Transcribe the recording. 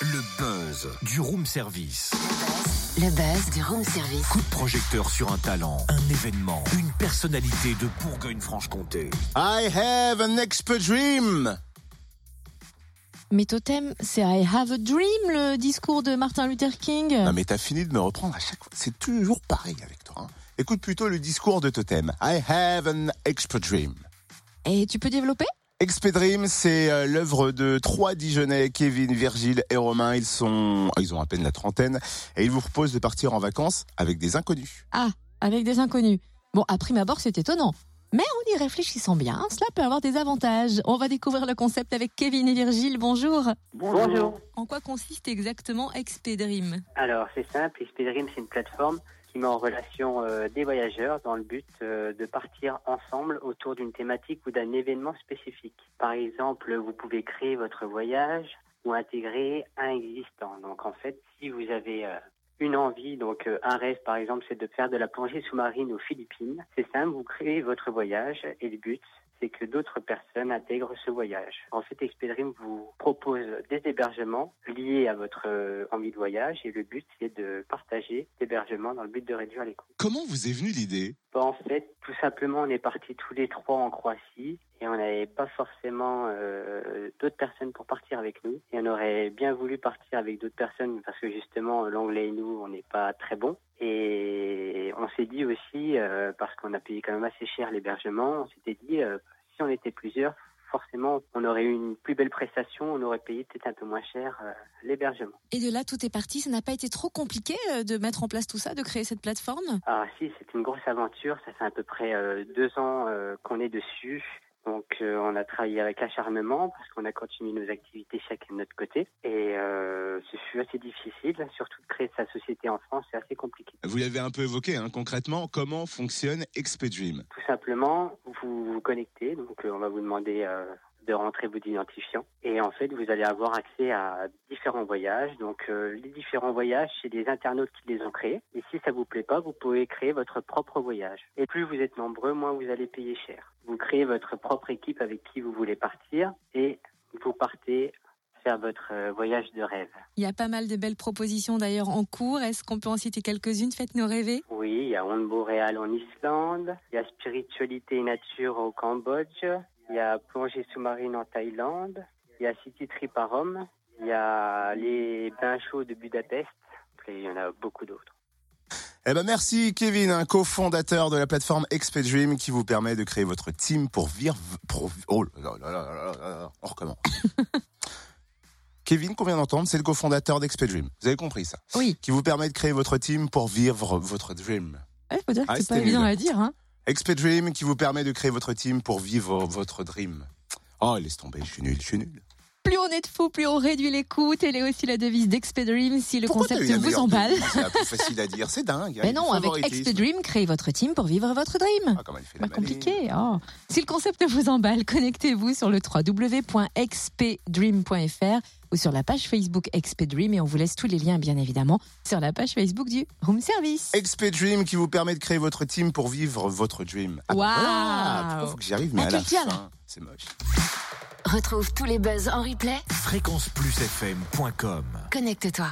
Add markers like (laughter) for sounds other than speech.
Le buzz du room service. Le buzz du room service. Coup de projecteur sur un talent, un événement, une personnalité de Bourgogne-Franche-Comté. I have an expert dream. Mes totems, c'est I have a dream, le discours de Martin Luther King. Non mais t'as fini de me reprendre à chaque fois. C'est toujours pareil avec toi. hein. Écoute plutôt le discours de Totem. I have an expert dream. Et tu peux développer? Expert Dream, c'est euh, l'œuvre de trois Dijonais, Kevin, Virgile et Romain. Ils sont, ils ont à peine la trentaine et ils vous proposent de partir en vacances avec des inconnus. Ah, avec des inconnus. Bon, à prime abord, c'est étonnant. Mais en y réfléchissant bien, cela peut avoir des avantages. On va découvrir le concept avec Kevin et Virgile. Bonjour. Bonjour. En quoi consiste exactement Expedream Alors c'est simple, Expedream c'est une plateforme qui met en relation euh, des voyageurs dans le but euh, de partir ensemble autour d'une thématique ou d'un événement spécifique. Par exemple, vous pouvez créer votre voyage ou intégrer un existant. Donc en fait, si vous avez euh, une envie, donc un rêve par exemple, c'est de faire de la plongée sous-marine aux Philippines, c'est simple, vous créez votre voyage et le but c'est que d'autres personnes intègrent ce voyage. En fait, Expedream vous propose des hébergements liés à votre euh, envie de voyage et le but c'est de partager l'hébergement dans le but de réduire les coûts. Comment vous est venue l'idée? Bon, en fait, tout simplement, on est partis tous les trois en Croatie et on n'avait pas forcément euh, d'autres personnes pour partir avec nous. Et on aurait bien voulu partir avec d'autres personnes parce que justement, l'anglais et nous, on n'est pas très bons. Et on s'est dit aussi, euh, parce qu'on a payé quand même assez cher l'hébergement, on s'était dit, euh, si on était plusieurs, forcément, on aurait eu une plus belle prestation, on aurait payé peut-être un peu moins cher euh, l'hébergement. Et de là, tout est parti. Ça n'a pas été trop compliqué euh, de mettre en place tout ça, de créer cette plateforme? Ah si, c'est une grosse aventure. Ça fait à peu près euh, deux ans euh, qu'on est dessus. Donc euh, on a travaillé avec acharnement parce qu'on a continué nos activités chacun de notre côté. Et euh, ce fut assez difficile, surtout de créer sa société en France, c'est assez compliqué. Vous l'avez un peu évoqué, hein, concrètement, comment fonctionne Expert Dream Tout simplement, vous vous connectez, donc euh, on va vous demander euh, de rentrer votre identifiant. Et en fait, vous allez avoir accès à différents voyages. Donc euh, les différents voyages, c'est des internautes qui les ont créés. Et si ça vous plaît pas, vous pouvez créer votre propre voyage. Et plus vous êtes nombreux, moins vous allez payer cher. Vous créez votre propre équipe avec qui vous voulez partir et votre euh, voyage de rêve. Il y a pas mal de belles propositions d'ailleurs en cours. Est-ce qu'on peut en citer quelques-unes? Faites-nous rêver. Oui, il y a Onde Boréal en Islande, il y a Spiritualité et Nature au Cambodge, il y a Plongée sous-marine en Thaïlande, il y a City Trip à Rome, il y a les bains chauds de Budapest, et il y en a beaucoup d'autres. Eh ben merci Kevin, un cofondateur de la plateforme Expert Dream qui vous permet de créer votre team pour vivre. Pour, oh là là là là là là là, on recommence. (laughs) Kevin, qu'on vient d'entendre, c'est le cofondateur d'Expert Dream. Vous avez compris ça Oui. Qui vous permet de créer votre team pour vivre votre dream. Il faut dire que Ah, c'est pas évident nul. à dire. Hein Expert Dream qui vous permet de créer votre team pour vivre votre dream. Oh, laisse tomber, je suis nul, je suis nul. plus on est de fous, plus on réduit les coûts. Telle est aussi la devise d'Expedream. Si le Pourquoi concept vous emballe. C'est la plus facile à dire, c'est dingue. Mais non, avec Expedream, créez votre team pour vivre votre dream. Ah, comment elle fait Pas compliqué. oh. Si le concept vous emballe, connectez-vous sur le www.expedream.fr ou sur la page Facebook Expedream et on vous laisse tous les liens, bien évidemment, sur la page Facebook du Room Service. Expert Dream qui vous permet de créer votre team pour vivre votre dream. Ah, bah Waouh. voilà, faut que j'y arrive, mais à la fin, c'est moche. Retrouve tous les buzz en replay. Fréquenceplusfm.com Connecte-toi.